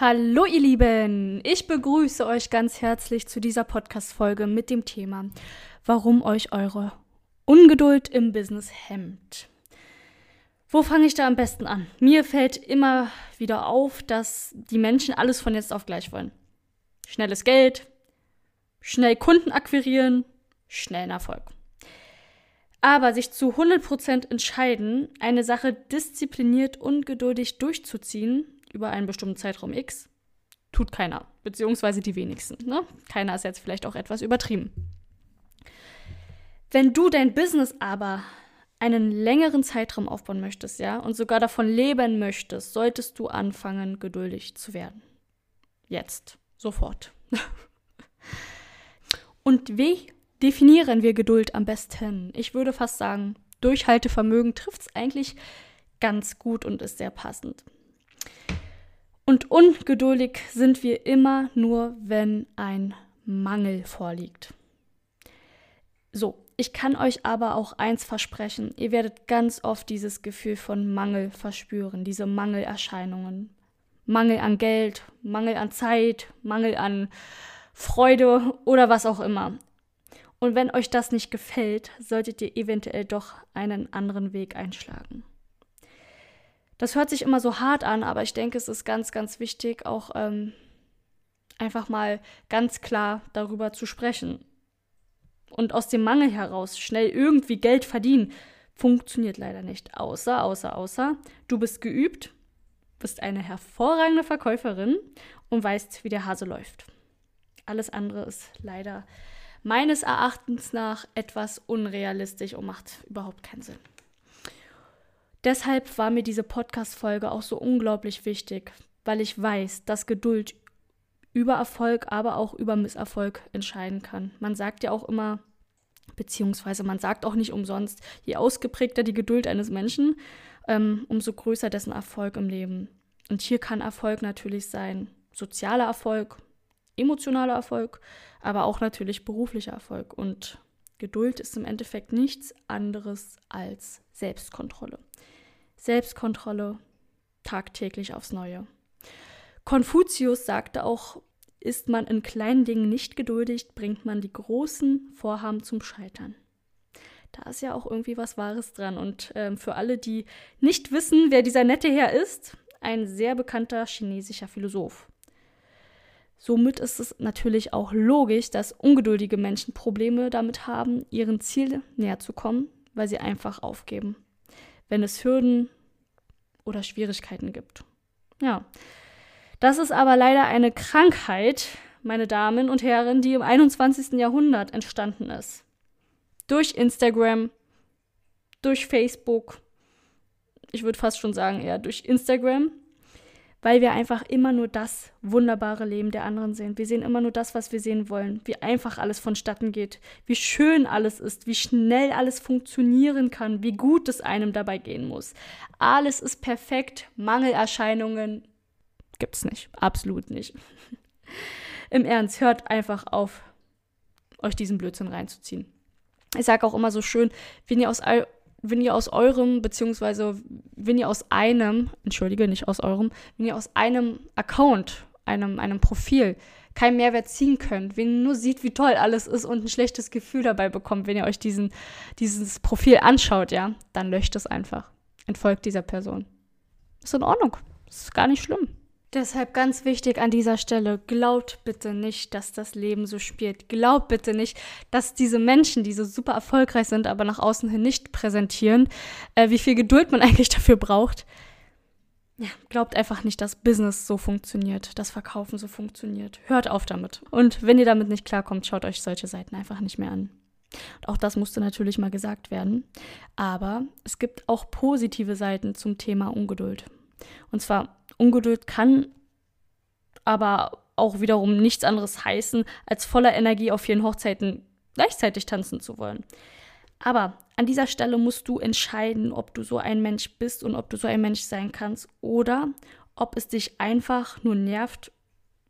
Hallo ihr Lieben, ich begrüße euch ganz herzlich zu dieser Podcast-Folge mit dem Thema, warum euch eure Ungeduld im Business hemmt. Wo fange ich da am besten an? Mir fällt immer wieder auf, dass die Menschen alles von jetzt auf gleich wollen. Schnelles Geld, schnell Kunden akquirieren, schnellen Erfolg. Aber sich zu 100% entscheiden, eine Sache diszipliniert und geduldig durchzuziehen, über einen bestimmten Zeitraum X, tut keiner, beziehungsweise die wenigsten. Ne? Keiner ist jetzt vielleicht auch etwas übertrieben. Wenn du dein Business aber einen längeren Zeitraum aufbauen möchtest, ja, und sogar davon leben möchtest, solltest du anfangen, geduldig zu werden. Jetzt, sofort. und wie definieren wir Geduld am besten? Ich würde fast sagen, Durchhaltevermögen trifft es eigentlich ganz gut und ist sehr passend. Und ungeduldig sind wir immer nur, wenn ein Mangel vorliegt. So, ich kann euch aber auch eins versprechen, ihr werdet ganz oft dieses Gefühl von Mangel verspüren, diese Mangelerscheinungen. Mangel an Geld, Mangel an Zeit, Mangel an Freude oder was auch immer. Und wenn euch das nicht gefällt, solltet ihr eventuell doch einen anderen Weg einschlagen. Das hört sich immer so hart an, aber ich denke, es ist ganz, ganz wichtig, auch ähm, einfach mal ganz klar darüber zu sprechen. Und aus dem Mangel heraus schnell irgendwie Geld verdienen, funktioniert leider nicht. Außer, außer, außer, du bist geübt, bist eine hervorragende Verkäuferin und weißt, wie der Hase läuft. Alles andere ist leider meines Erachtens nach etwas unrealistisch und macht überhaupt keinen Sinn. Deshalb war mir diese Podcast-Folge auch so unglaublich wichtig, weil ich weiß, dass Geduld über Erfolg, aber auch über Misserfolg entscheiden kann. Man sagt ja auch immer, beziehungsweise man sagt auch nicht umsonst, je ausgeprägter die Geduld eines Menschen, ähm, umso größer dessen Erfolg im Leben. Und hier kann Erfolg natürlich sein sozialer Erfolg, emotionaler Erfolg, aber auch natürlich beruflicher Erfolg. Und Geduld ist im Endeffekt nichts anderes als Selbstkontrolle. Selbstkontrolle tagtäglich aufs Neue. Konfuzius sagte auch, ist man in kleinen Dingen nicht geduldig, bringt man die großen Vorhaben zum Scheitern. Da ist ja auch irgendwie was Wahres dran. Und ähm, für alle, die nicht wissen, wer dieser nette Herr ist, ein sehr bekannter chinesischer Philosoph. Somit ist es natürlich auch logisch, dass ungeduldige Menschen Probleme damit haben, ihren Ziel näher zu kommen, weil sie einfach aufgeben wenn es Hürden oder Schwierigkeiten gibt. Ja, das ist aber leider eine Krankheit, meine Damen und Herren, die im 21. Jahrhundert entstanden ist. Durch Instagram, durch Facebook, ich würde fast schon sagen eher durch Instagram, weil wir einfach immer nur das wunderbare Leben der anderen sehen. Wir sehen immer nur das, was wir sehen wollen, wie einfach alles vonstatten geht, wie schön alles ist, wie schnell alles funktionieren kann, wie gut es einem dabei gehen muss. Alles ist perfekt, Mangelerscheinungen gibt's nicht, absolut nicht. Im Ernst, hört einfach auf, euch diesen Blödsinn reinzuziehen. Ich sage auch immer so schön, wenn ihr aus wenn ihr aus eurem, beziehungsweise wenn ihr aus einem, entschuldige, nicht aus eurem, wenn ihr aus einem Account, einem, einem Profil keinen Mehrwert ziehen könnt, wenn ihr nur sieht, wie toll alles ist und ein schlechtes Gefühl dabei bekommt, wenn ihr euch diesen, dieses Profil anschaut, ja, dann löscht es einfach. Entfolgt dieser Person. Ist in Ordnung. Ist gar nicht schlimm. Deshalb ganz wichtig an dieser Stelle, glaubt bitte nicht, dass das Leben so spielt. Glaubt bitte nicht, dass diese Menschen, die so super erfolgreich sind, aber nach außen hin nicht präsentieren, äh, wie viel Geduld man eigentlich dafür braucht. Ja, glaubt einfach nicht, dass Business so funktioniert, dass Verkaufen so funktioniert. Hört auf damit. Und wenn ihr damit nicht klarkommt, schaut euch solche Seiten einfach nicht mehr an. Und auch das musste natürlich mal gesagt werden. Aber es gibt auch positive Seiten zum Thema Ungeduld. Und zwar Ungeduld kann aber auch wiederum nichts anderes heißen, als voller Energie auf vielen Hochzeiten gleichzeitig tanzen zu wollen. Aber an dieser Stelle musst du entscheiden, ob du so ein Mensch bist und ob du so ein Mensch sein kannst oder ob es dich einfach nur nervt,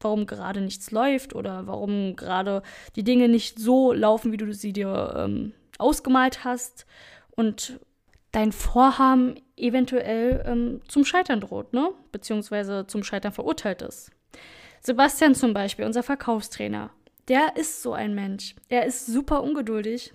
warum gerade nichts läuft oder warum gerade die Dinge nicht so laufen, wie du sie dir ähm, ausgemalt hast und dein Vorhaben eventuell ähm, zum Scheitern droht, ne? Beziehungsweise zum Scheitern verurteilt ist. Sebastian zum Beispiel, unser Verkaufstrainer, der ist so ein Mensch. Er ist super ungeduldig,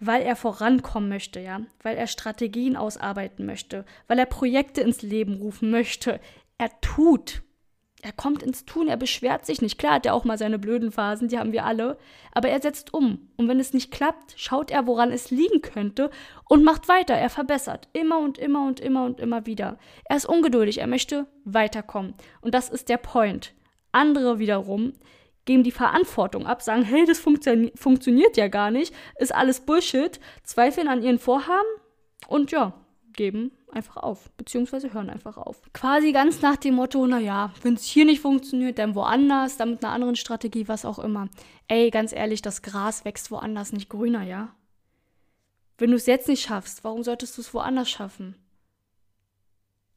weil er vorankommen möchte, ja, weil er Strategien ausarbeiten möchte, weil er Projekte ins Leben rufen möchte. Er tut. Er kommt ins Tun, er beschwert sich nicht. Klar hat er auch mal seine blöden Phasen, die haben wir alle, aber er setzt um. Und wenn es nicht klappt, schaut er, woran es liegen könnte und macht weiter. Er verbessert immer und immer und immer und immer wieder. Er ist ungeduldig, er möchte weiterkommen. Und das ist der Point. Andere wiederum geben die Verantwortung ab, sagen, hey, das funktio funktioniert ja gar nicht, ist alles Bullshit, zweifeln an ihren Vorhaben und ja, geben einfach auf, beziehungsweise hören einfach auf. Quasi ganz nach dem Motto, naja, wenn es hier nicht funktioniert, dann woanders, dann mit einer anderen Strategie, was auch immer. Ey, ganz ehrlich, das Gras wächst woanders nicht grüner, ja? Wenn du es jetzt nicht schaffst, warum solltest du es woanders schaffen?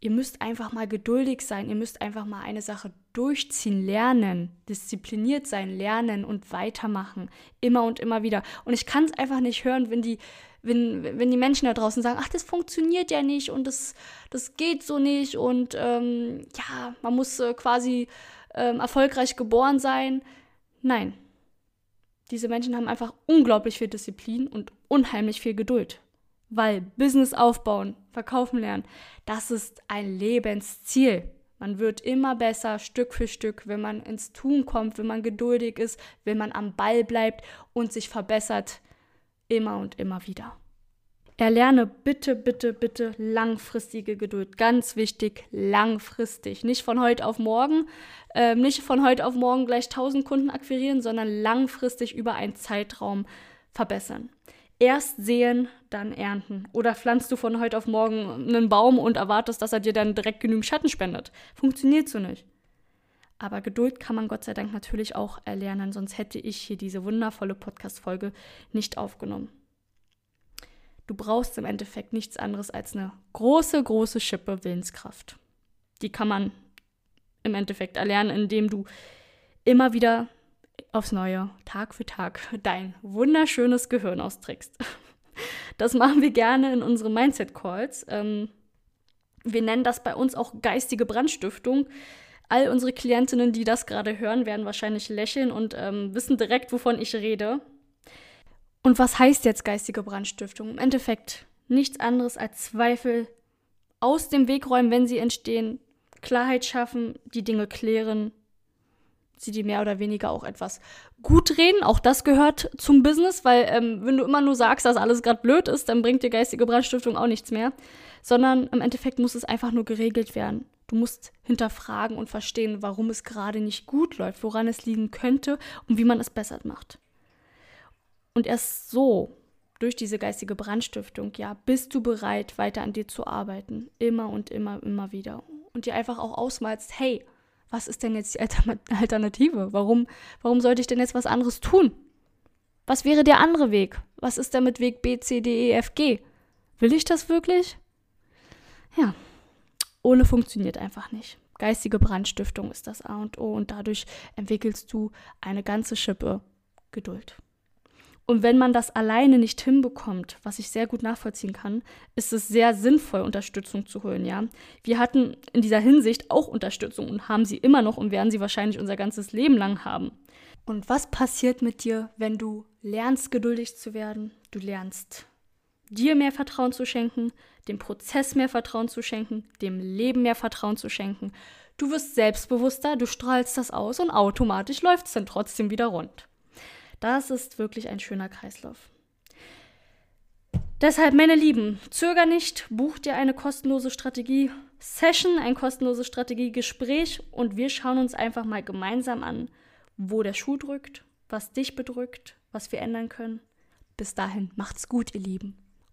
ihr müsst einfach mal geduldig sein, ihr müsst einfach mal eine Sache durchziehen, lernen, diszipliniert sein, lernen und weitermachen, immer und immer wieder. Und ich kann es einfach nicht hören, wenn die, wenn, wenn die Menschen da draußen sagen, ach, das funktioniert ja nicht und das, das geht so nicht und ähm, ja, man muss äh, quasi ähm, erfolgreich geboren sein. Nein. Diese Menschen haben einfach unglaublich viel Disziplin und unheimlich viel Geduld. Weil Business aufbauen, verkaufen lernen, das ist ein Lebensziel. Man wird immer besser, Stück für Stück, wenn man ins Tun kommt, wenn man geduldig ist, wenn man am Ball bleibt und sich verbessert, immer und immer wieder. Erlerne bitte, bitte, bitte langfristige Geduld. Ganz wichtig, langfristig. Nicht von heute auf morgen, äh, nicht von heute auf morgen gleich 1000 Kunden akquirieren, sondern langfristig über einen Zeitraum verbessern erst sehen, dann ernten. Oder pflanzt du von heute auf morgen einen Baum und erwartest, dass er dir dann direkt genügend Schatten spendet. Funktioniert so nicht. Aber Geduld kann man Gott sei Dank natürlich auch erlernen, sonst hätte ich hier diese wundervolle Podcast-Folge nicht aufgenommen. Du brauchst im Endeffekt nichts anderes als eine große, große Schippe Willenskraft. Die kann man im Endeffekt erlernen, indem du immer wieder aufs Neue, Tag für Tag, dein wunderschönes Gehirn austrickst. Das machen wir gerne in unseren Mindset-Calls. Ähm, wir nennen das bei uns auch geistige Brandstiftung. All unsere Klientinnen, die das gerade hören, werden wahrscheinlich lächeln und ähm, wissen direkt, wovon ich rede. Und was heißt jetzt geistige Brandstiftung? Im Endeffekt nichts anderes als Zweifel aus dem Weg räumen, wenn sie entstehen, Klarheit schaffen, die Dinge klären sie die mehr oder weniger auch etwas gut reden. Auch das gehört zum Business, weil ähm, wenn du immer nur sagst, dass alles gerade blöd ist, dann bringt dir geistige Brandstiftung auch nichts mehr. Sondern im Endeffekt muss es einfach nur geregelt werden. Du musst hinterfragen und verstehen, warum es gerade nicht gut läuft, woran es liegen könnte und wie man es besser macht. Und erst so, durch diese geistige Brandstiftung, ja, bist du bereit, weiter an dir zu arbeiten. Immer und immer, immer wieder. Und dir einfach auch ausmalst, hey, was ist denn jetzt die Alternative? Warum, warum sollte ich denn jetzt was anderes tun? Was wäre der andere Weg? Was ist denn mit Weg B, C, D, E, F, G? Will ich das wirklich? Ja, ohne funktioniert einfach nicht. Geistige Brandstiftung ist das A und O und dadurch entwickelst du eine ganze Schippe Geduld. Und wenn man das alleine nicht hinbekommt, was ich sehr gut nachvollziehen kann, ist es sehr sinnvoll, Unterstützung zu holen, ja. Wir hatten in dieser Hinsicht auch Unterstützung und haben sie immer noch und werden sie wahrscheinlich unser ganzes Leben lang haben. Und was passiert mit dir, wenn du lernst, geduldig zu werden? Du lernst dir mehr Vertrauen zu schenken, dem Prozess mehr Vertrauen zu schenken, dem Leben mehr Vertrauen zu schenken. Du wirst selbstbewusster, du strahlst das aus und automatisch läuft es dann trotzdem wieder rund. Das ist wirklich ein schöner Kreislauf. Deshalb, meine Lieben, zöger nicht, buch dir eine kostenlose Strategie-Session, ein kostenloses Strategiegespräch und wir schauen uns einfach mal gemeinsam an, wo der Schuh drückt, was dich bedrückt, was wir ändern können. Bis dahin, macht's gut, ihr Lieben,